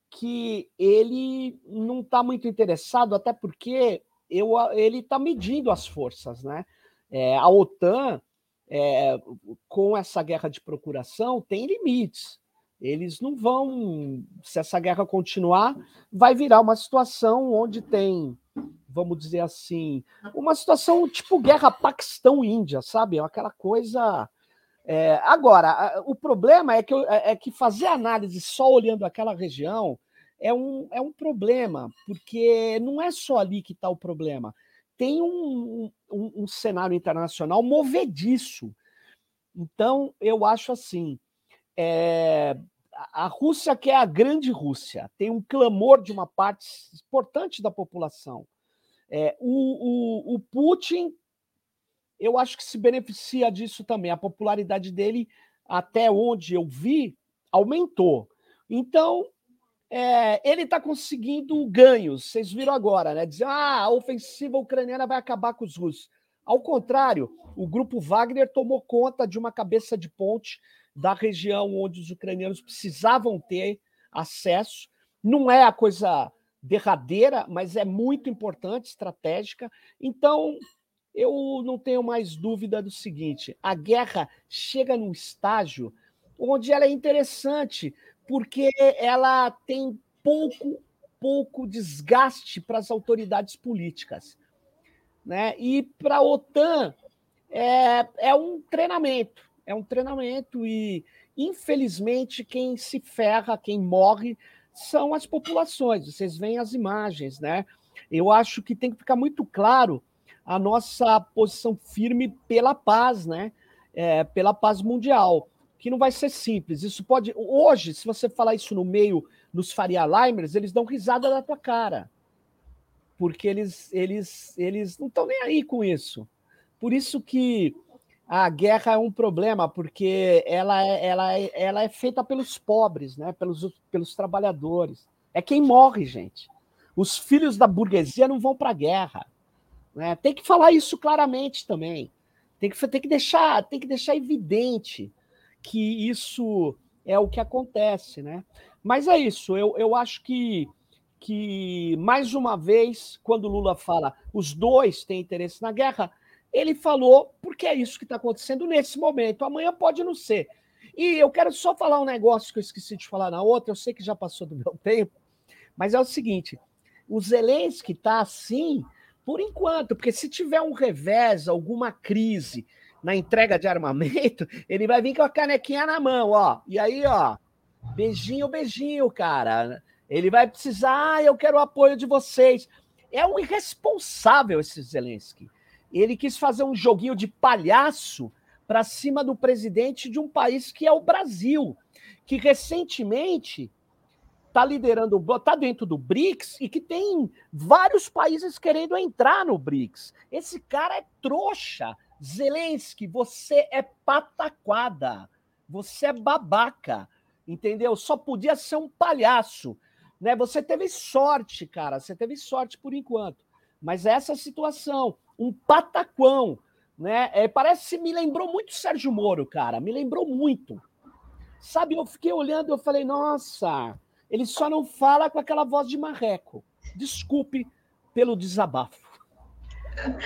que ele não está muito interessado, até porque eu, ele está medindo as forças, né? É, a OTAN, é, com essa guerra de procuração, tem limites. Eles não vão, se essa guerra continuar, vai virar uma situação onde tem, vamos dizer assim, uma situação tipo guerra Paquistão-Índia, sabe? É aquela coisa. É, agora, o problema é que, é, é que fazer análise só olhando aquela região é um, é um problema, porque não é só ali que está o problema. Tem um, um, um cenário internacional movediço. Então, eu acho assim é, a Rússia que é a grande Rússia, tem um clamor de uma parte importante da população. É, o, o, o Putin, eu acho que se beneficia disso também. A popularidade dele, até onde eu vi, aumentou. Então, é, ele está conseguindo ganhos. Vocês viram agora, né? Dizer, ah, a ofensiva ucraniana vai acabar com os russos. Ao contrário, o grupo Wagner tomou conta de uma cabeça de ponte da região onde os ucranianos precisavam ter acesso. Não é a coisa derradeira, mas é muito importante, estratégica. Então, eu não tenho mais dúvida do seguinte: a guerra chega num estágio onde ela é interessante, porque ela tem pouco, pouco desgaste para as autoridades políticas. Né? E para a OTAN é, é um treinamento é um treinamento e, infelizmente, quem se ferra, quem morre, são as populações. Vocês veem as imagens, né? Eu acho que tem que ficar muito claro a nossa posição firme pela paz, né? É, pela paz mundial, que não vai ser simples. Isso pode. Hoje, se você falar isso no meio nos Faria Limers, eles dão risada da tua cara. Porque eles, eles, eles não estão nem aí com isso. Por isso que a guerra é um problema porque ela é, ela é, ela é feita pelos pobres, né? pelos, pelos trabalhadores. É quem morre, gente. Os filhos da burguesia não vão para a guerra. Né? Tem que falar isso claramente também. Tem que, tem, que deixar, tem que deixar evidente que isso é o que acontece. Né? Mas é isso, eu, eu acho que, que, mais uma vez, quando Lula fala os dois têm interesse na guerra, ele falou porque é isso que está acontecendo nesse momento. Amanhã pode não ser. E eu quero só falar um negócio que eu esqueci de falar na outra, eu sei que já passou do meu tempo, mas é o seguinte: o Zelensky está assim por enquanto, porque se tiver um revés, alguma crise na entrega de armamento, ele vai vir com a canequinha na mão, ó. E aí, ó, beijinho, beijinho, cara. Ele vai precisar, ah, eu quero o apoio de vocês. É um irresponsável esse Zelensky ele quis fazer um joguinho de palhaço para cima do presidente de um país que é o Brasil, que recentemente está liderando, está dentro do BRICS e que tem vários países querendo entrar no BRICS. Esse cara é trouxa. Zelensky, você é pataquada. Você é babaca. Entendeu? Só podia ser um palhaço. Né? Você teve sorte, cara. Você teve sorte por enquanto. Mas essa situação, um pataquão, né? É, parece me lembrou muito Sérgio Moro, cara. Me lembrou muito. Sabe, eu fiquei olhando, eu falei, nossa, ele só não fala com aquela voz de marreco. Desculpe pelo desabafo.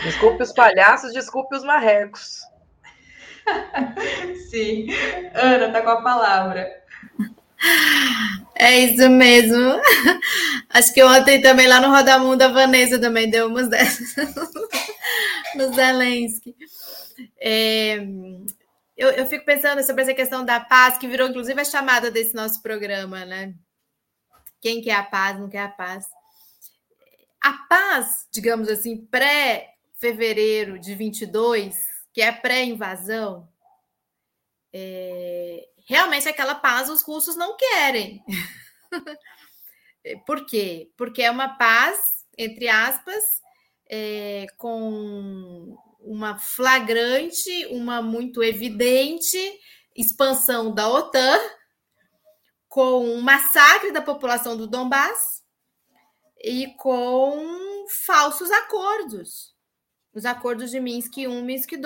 Desculpe os palhaços, desculpe os marrecos. Sim. Ana, tá com a palavra. É isso mesmo. Acho que ontem também lá no Rodamundo a Vanessa também deu umas dessas no Zelensky. É, eu, eu fico pensando sobre essa questão da paz, que virou inclusive a chamada desse nosso programa, né? Quem quer a paz, não quer a paz. A paz, digamos assim, pré-fevereiro de 22, que é pré-invasão, é, realmente aquela paz os russos não querem. Por quê? Porque é uma paz, entre aspas, é, com uma flagrante, uma muito evidente expansão da OTAN, com um massacre da população do Donbass e com falsos acordos. Os acordos de Minsk I, Minsk II,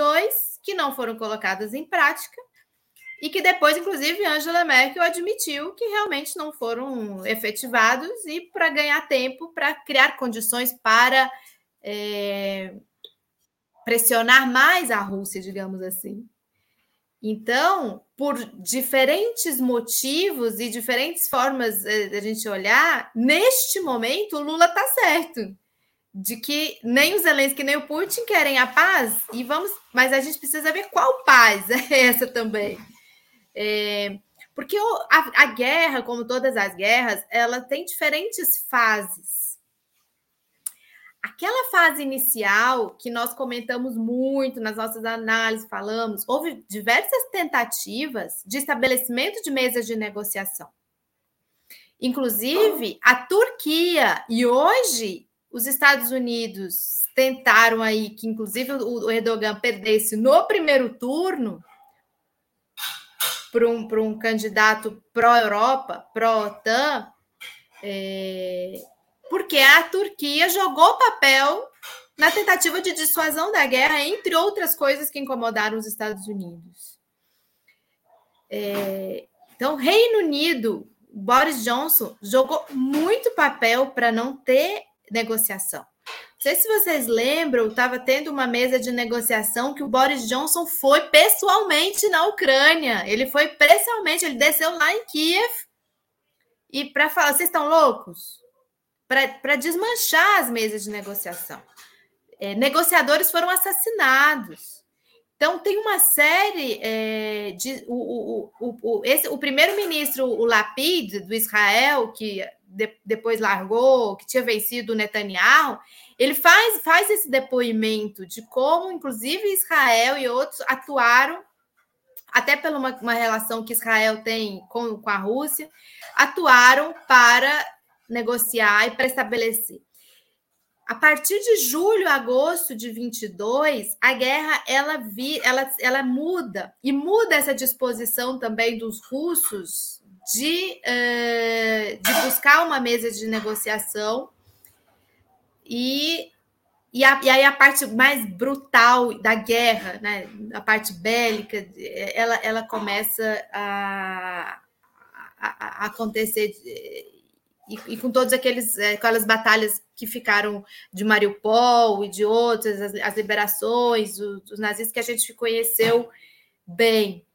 que não foram colocados em prática e que depois, inclusive, Angela Merkel admitiu que realmente não foram efetivados e para ganhar tempo, para criar condições para é, pressionar mais a Rússia, digamos assim. Então, por diferentes motivos e diferentes formas é, de a gente olhar, neste momento o Lula está certo de que nem o Zelensky nem o Putin querem a paz e vamos, mas a gente precisa ver qual paz é essa também. É, porque a, a guerra, como todas as guerras, ela tem diferentes fases. Aquela fase inicial que nós comentamos muito nas nossas análises, falamos, houve diversas tentativas de estabelecimento de mesas de negociação. Inclusive, a Turquia e hoje os Estados Unidos tentaram aí que, inclusive, o Erdogan perdesse no primeiro turno, para um, um candidato pró-Europa, pró-OTAN, é, porque a Turquia jogou papel na tentativa de dissuasão da guerra, entre outras coisas que incomodaram os Estados Unidos. É, então, Reino Unido, Boris Johnson jogou muito papel para não ter negociação. Não sei se vocês lembram, estava tendo uma mesa de negociação que o Boris Johnson foi pessoalmente na Ucrânia. Ele foi pessoalmente, ele desceu lá em Kiev e para falar, vocês estão loucos? Para desmanchar as mesas de negociação. É, negociadores foram assassinados. Então, tem uma série é, de. O, o, o, esse, o primeiro-ministro, o Lapid, do Israel, que de, depois largou, que tinha vencido o Netanyahu, ele faz, faz esse depoimento de como, inclusive, Israel e outros atuaram, até pela uma, uma relação que Israel tem com, com a Rússia, atuaram para negociar e para estabelecer. A partir de julho, agosto de 22, a guerra ela, vi, ela, ela muda e muda essa disposição também dos russos de, uh, de buscar uma mesa de negociação e, e, a, e aí a parte mais brutal da guerra, né, a parte bélica, ela, ela começa a, a, a acontecer e, e, com todas aqueles, aquelas batalhas que ficaram de Mariupol e de outras, as, as liberações, os, os nazistas que a gente conheceu bem.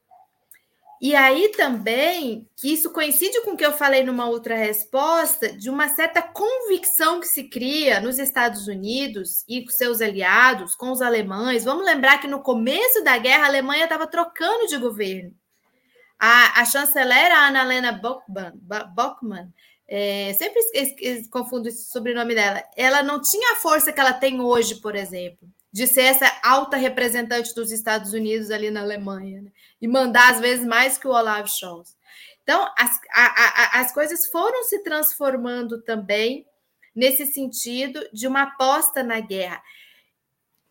E aí também, que isso coincide com o que eu falei numa outra resposta, de uma certa convicção que se cria nos Estados Unidos e com seus aliados, com os alemães. Vamos lembrar que no começo da guerra a Alemanha estava trocando de governo. A, a chanceler a Annalena Bockman, Bockman é, sempre confundo esse sobrenome dela, ela não tinha a força que ela tem hoje, por exemplo de ser essa alta representante dos Estados Unidos ali na Alemanha, né? e mandar às vezes mais que o Olaf Scholz. Então, as, a, a, as coisas foram se transformando também nesse sentido de uma aposta na guerra.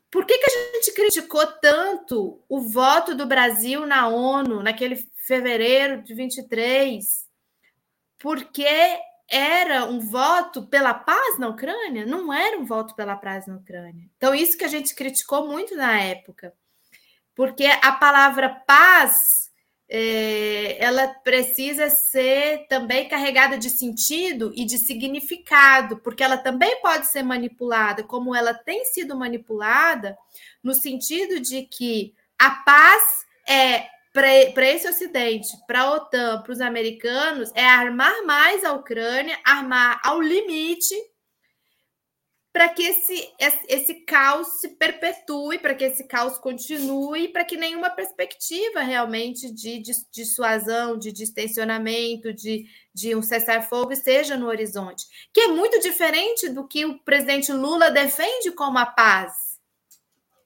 Por que, que a gente criticou tanto o voto do Brasil na ONU naquele fevereiro de 23? Porque era um voto pela paz na Ucrânia? Não era um voto pela paz na Ucrânia. Então, isso que a gente criticou muito na época. Porque a palavra paz é, ela precisa ser também carregada de sentido e de significado, porque ela também pode ser manipulada, como ela tem sido manipulada, no sentido de que a paz é para esse Ocidente, para a OTAN, para os americanos, é armar mais a Ucrânia, armar ao limite para que esse, esse caos se perpetue, para que esse caos continue, para que nenhuma perspectiva realmente de, de dissuasão, de distensionamento, de, de um cessar-fogo esteja no horizonte. Que é muito diferente do que o presidente Lula defende como a paz,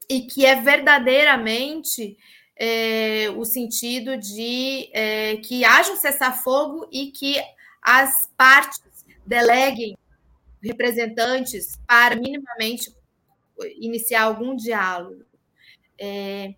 e que é verdadeiramente é, o sentido de é, que haja um cessar-fogo e que as partes deleguem representantes para minimamente iniciar algum diálogo. É,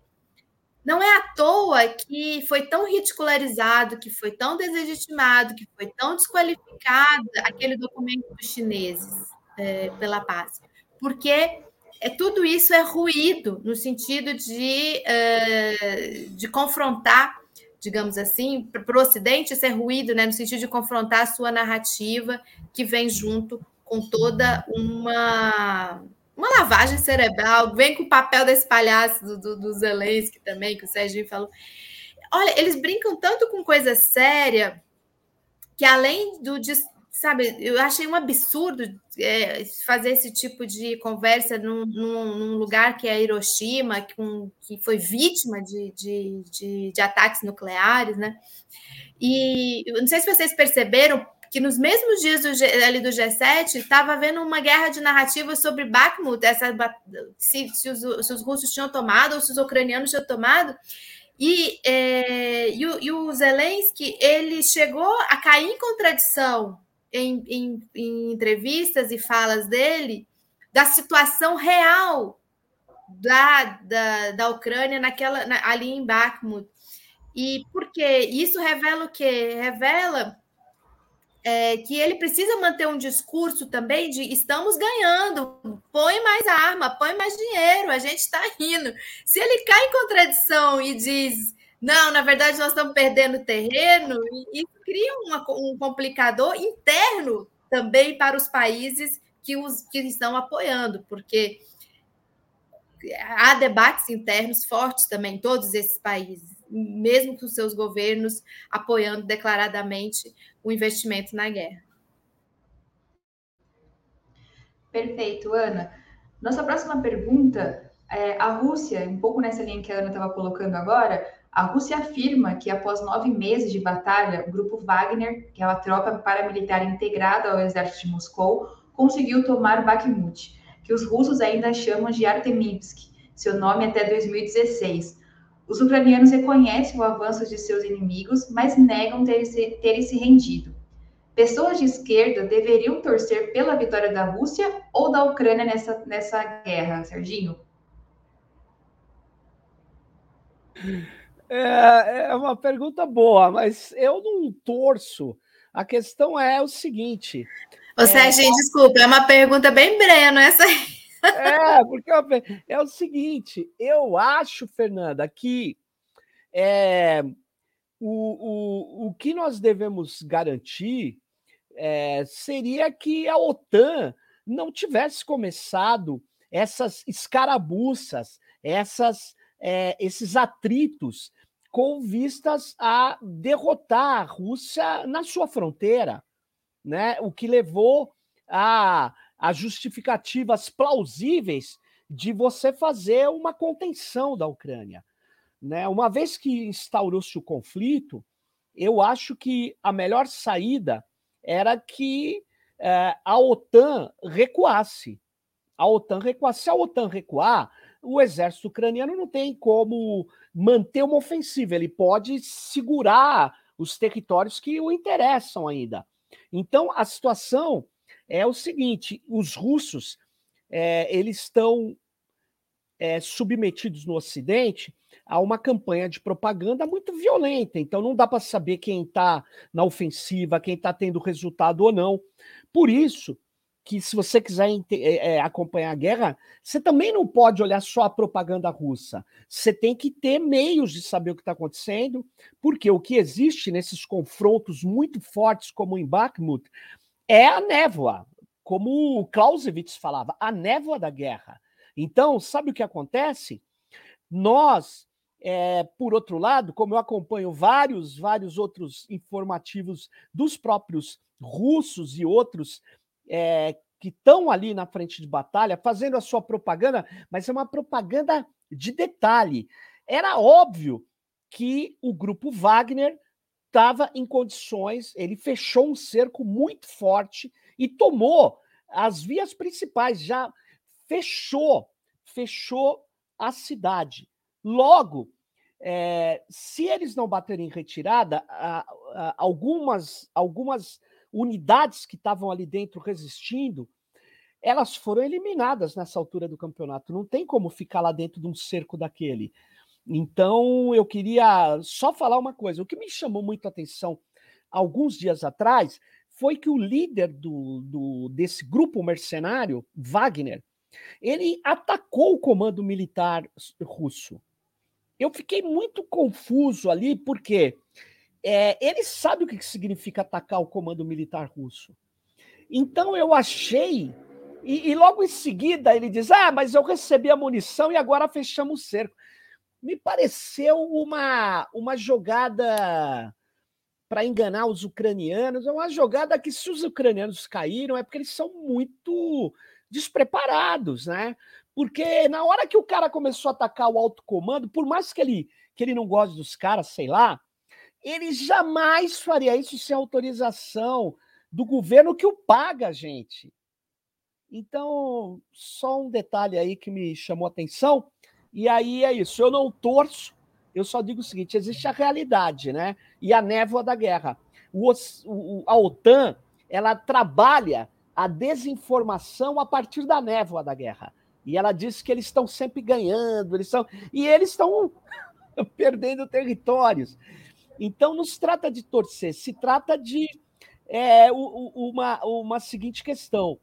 não é à toa que foi tão ridicularizado, que foi tão deslegitimado, que foi tão desqualificado aquele documento dos chineses é, pela paz, porque é, tudo isso é ruído no sentido de, é, de confrontar digamos assim, para o Ocidente, isso é ruído, né, no sentido de confrontar a sua narrativa que vem junto com toda uma uma lavagem cerebral, vem com o papel desse palhaço do, do, do Zelensky também, que o Serginho falou. Olha, eles brincam tanto com coisa séria que além do sabe, eu achei um absurdo é, fazer esse tipo de conversa num, num, num, lugar que é Hiroshima, que, um, que foi vítima de, de, de, de ataques nucleares, né? E não sei se vocês perceberam, que nos mesmos dias do, G, ali do G7 estava havendo uma guerra de narrativas sobre Bakhmut, essa, se, se, os, se os russos tinham tomado ou se os ucranianos tinham tomado. E, é, e, o, e, o, Zelensky ele chegou a cair em contradição em, em, em entrevistas e falas dele da situação real da, da, da Ucrânia naquela na, ali em Bakhmut. E por quê? Isso revela o quê? Revela é, que ele precisa manter um discurso também de estamos ganhando, põe mais arma, põe mais dinheiro, a gente está rindo. Se ele cai em contradição e diz não, na verdade nós estamos perdendo terreno, isso cria uma, um complicador interno também para os países que, os, que estão apoiando, porque há debates internos fortes também em todos esses países mesmo com seus governos apoiando declaradamente o investimento na guerra. Perfeito, Ana. Nossa próxima pergunta é a Rússia, um pouco nessa linha que a Ana estava colocando agora, a Rússia afirma que após nove meses de batalha, o grupo Wagner, que é uma tropa paramilitar integrada ao exército de Moscou, conseguiu tomar Bakhmut, que os russos ainda chamam de Artemivsk, seu nome até 2016, os ucranianos reconhecem o avanço de seus inimigos, mas negam terem se, terem se rendido. Pessoas de esquerda deveriam torcer pela vitória da Rússia ou da Ucrânia nessa, nessa guerra, Serginho? É, é uma pergunta boa, mas eu não torço. A questão é o seguinte. Ô, Serginho, é... desculpa, é uma pergunta bem brena essa aí. É, porque é o seguinte, eu acho, Fernanda, que é, o, o, o que nós devemos garantir é, seria que a OTAN não tivesse começado essas escarabuças, essas, é, esses atritos com vistas a derrotar a Rússia na sua fronteira, né? O que levou a as justificativas plausíveis de você fazer uma contenção da Ucrânia. Né? Uma vez que instaurou-se o conflito, eu acho que a melhor saída era que é, a OTAN recuasse. A OTAN recuasse. Se a OTAN recuar, o exército ucraniano não tem como manter uma ofensiva, ele pode segurar os territórios que o interessam ainda. Então, a situação é o seguinte: os russos é, eles estão é, submetidos no Ocidente a uma campanha de propaganda muito violenta. Então, não dá para saber quem está na ofensiva, quem está tendo resultado ou não. Por isso que, se você quiser é, acompanhar a guerra, você também não pode olhar só a propaganda russa. Você tem que ter meios de saber o que está acontecendo, porque o que existe nesses confrontos muito fortes, como em Bakhmut, é a névoa, como Clausewitz falava, a névoa da guerra. Então, sabe o que acontece? Nós, é, por outro lado, como eu acompanho vários, vários outros informativos dos próprios russos e outros é, que estão ali na frente de batalha, fazendo a sua propaganda, mas é uma propaganda de detalhe. Era óbvio que o grupo Wagner estava em condições, ele fechou um cerco muito forte e tomou as vias principais, já fechou, fechou a cidade. Logo, é, se eles não baterem em retirada, a, a, algumas, algumas unidades que estavam ali dentro resistindo, elas foram eliminadas nessa altura do campeonato. Não tem como ficar lá dentro de um cerco daquele. Então, eu queria só falar uma coisa. O que me chamou muito a atenção alguns dias atrás foi que o líder do, do, desse grupo mercenário, Wagner, ele atacou o comando militar russo. Eu fiquei muito confuso ali, porque é, ele sabe o que significa atacar o comando militar russo. Então eu achei, e, e, logo em seguida ele diz: Ah, mas eu recebi a munição e agora fechamos o cerco. Me pareceu uma, uma jogada para enganar os ucranianos, é uma jogada que, se os ucranianos caíram, é porque eles são muito despreparados, né? Porque na hora que o cara começou a atacar o alto comando, por mais que ele, que ele não goste dos caras, sei lá, ele jamais faria isso sem autorização do governo que o paga, gente. Então, só um detalhe aí que me chamou a atenção. E aí é isso. Eu não torço eu só digo o seguinte: existe a realidade, né? E a névoa da guerra. O, o, a OTAN ela trabalha a desinformação a partir da névoa da guerra. E ela diz que eles estão sempre ganhando, eles são e eles estão perdendo territórios. Então não se trata de torcer, se trata de é, uma, uma seguinte questão.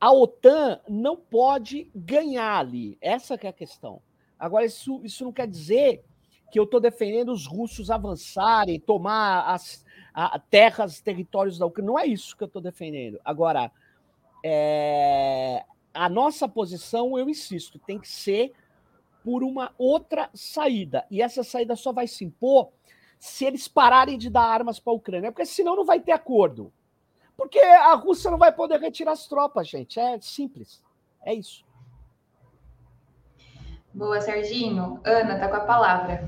A OTAN não pode ganhar ali. Essa é a questão. Agora, isso, isso não quer dizer que eu estou defendendo os russos avançarem, tomar as a, terras, territórios da Ucrânia. Não é isso que eu estou defendendo. Agora, é, a nossa posição, eu insisto, tem que ser por uma outra saída. E essa saída só vai se impor se eles pararem de dar armas para a Ucrânia, porque senão não vai ter acordo. Porque a Rússia não vai poder retirar as tropas, gente. É simples. É isso. Boa, Serginho. Ana, tá com a palavra.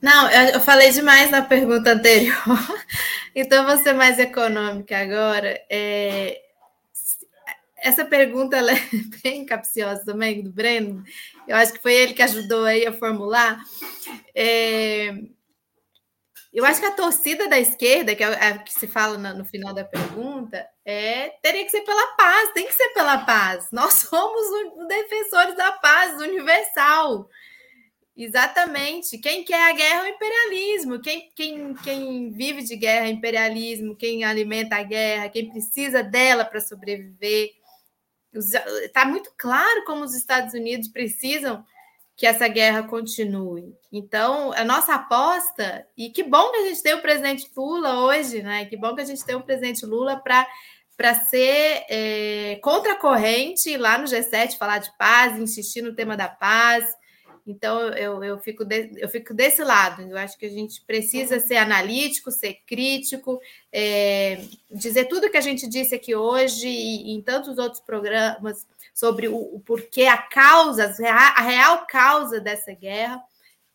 Não, eu falei demais na pergunta anterior, então vou ser mais econômica agora. É... Essa pergunta é bem capciosa também, do Breno. Eu acho que foi ele que ajudou aí a formular. É... Eu acho que a torcida da esquerda, que é o é que se fala no final da pergunta, é teria que ser pela paz, tem que ser pela paz. Nós somos os defensores da paz universal. Exatamente. Quem quer a guerra é o imperialismo. Quem, quem, quem vive de guerra é imperialismo. Quem alimenta a guerra, quem precisa dela para sobreviver. Está muito claro como os Estados Unidos precisam que essa guerra continue. Então, a nossa aposta, e que bom que a gente tem o presidente Lula hoje, né? Que bom que a gente tem o presidente Lula para para ser é, contra a corrente lá no G7, falar de paz, insistir no tema da paz, então, eu, eu, fico de, eu fico desse lado. Eu acho que a gente precisa ser analítico, ser crítico, é, dizer tudo que a gente disse aqui hoje e em tantos outros programas sobre o, o porquê, a causa, a real causa dessa guerra,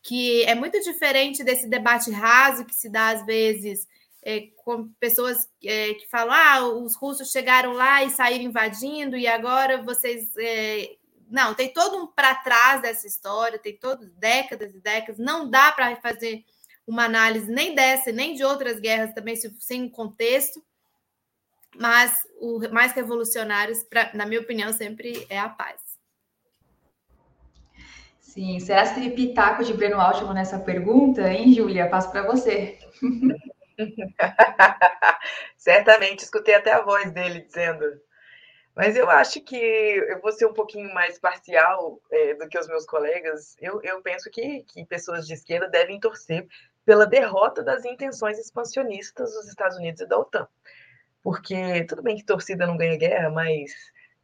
que é muito diferente desse debate raso que se dá às vezes é, com pessoas é, que falam: ah, os russos chegaram lá e saíram invadindo, e agora vocês é, não, tem todo um para trás dessa história, tem todo décadas e décadas, não dá para fazer uma análise nem dessa, nem de outras guerras também, sem contexto, mas o mais revolucionário, pra, na minha opinião, sempre é a paz. Sim, será que pitaco de Breno Altman nessa pergunta, hein, Júlia? Passo para você. Certamente, escutei até a voz dele dizendo. Mas eu acho que eu vou ser um pouquinho mais parcial é, do que os meus colegas. Eu, eu penso que, que pessoas de esquerda devem torcer pela derrota das intenções expansionistas dos Estados Unidos e da OTAN. Porque tudo bem que torcida não ganha guerra, mas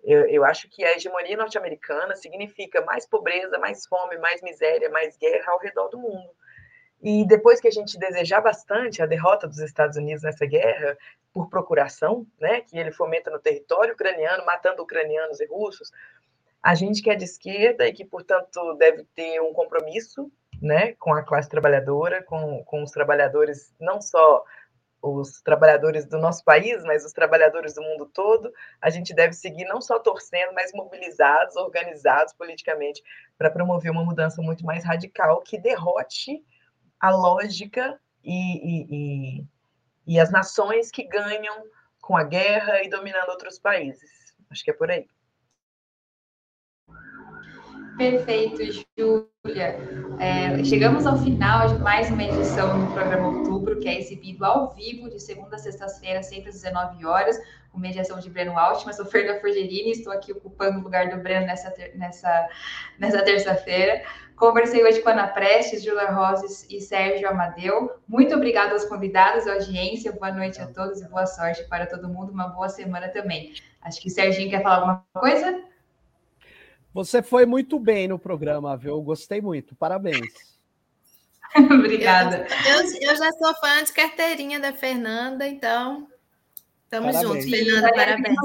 eu, eu acho que a hegemonia norte-americana significa mais pobreza, mais fome, mais miséria, mais guerra ao redor do mundo. E depois que a gente desejar bastante a derrota dos Estados Unidos nessa guerra, por procuração, né, que ele fomenta no território ucraniano, matando ucranianos e russos, a gente que é de esquerda e que, portanto, deve ter um compromisso né, com a classe trabalhadora, com, com os trabalhadores, não só os trabalhadores do nosso país, mas os trabalhadores do mundo todo, a gente deve seguir não só torcendo, mas mobilizados, organizados politicamente, para promover uma mudança muito mais radical que derrote a lógica e, e, e, e as nações que ganham com a guerra e dominando outros países. Acho que é por aí. Perfeito, Júlia. É, chegamos ao final de mais uma edição do programa Outubro, que é exibido ao vivo de segunda a sexta-feira, sempre às 19 horas, com mediação de Breno Altman. Sou Fernanda Forgerini, estou aqui ocupando o lugar do Breno nessa, nessa, nessa terça-feira. Conversei hoje com Ana Prestes, Júlia Roses e Sérgio Amadeu. Muito obrigada aos convidados, à audiência. Boa noite a todos e boa sorte para todo mundo. Uma boa semana também. Acho que o Serginho quer falar alguma coisa? Você foi muito bem no programa, viu? Gostei muito. Parabéns. Obrigada. Eu, eu, eu, já sou fã de carteirinha da Fernanda, então Estamos juntos, Fernanda, parabéns.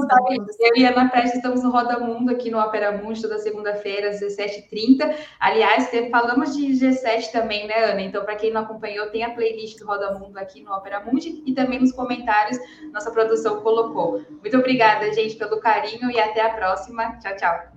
Eu e a Ana Prestes estamos no Roda Mundo aqui no Opera Mundi toda segunda-feira às 17h30. Aliás, falamos de G7 também, né, Ana? Então, para quem não acompanhou, tem a playlist do Roda Mundo aqui no Opera Mundi e também nos comentários nossa produção colocou. Muito obrigada, gente, pelo carinho e até a próxima. Tchau, tchau.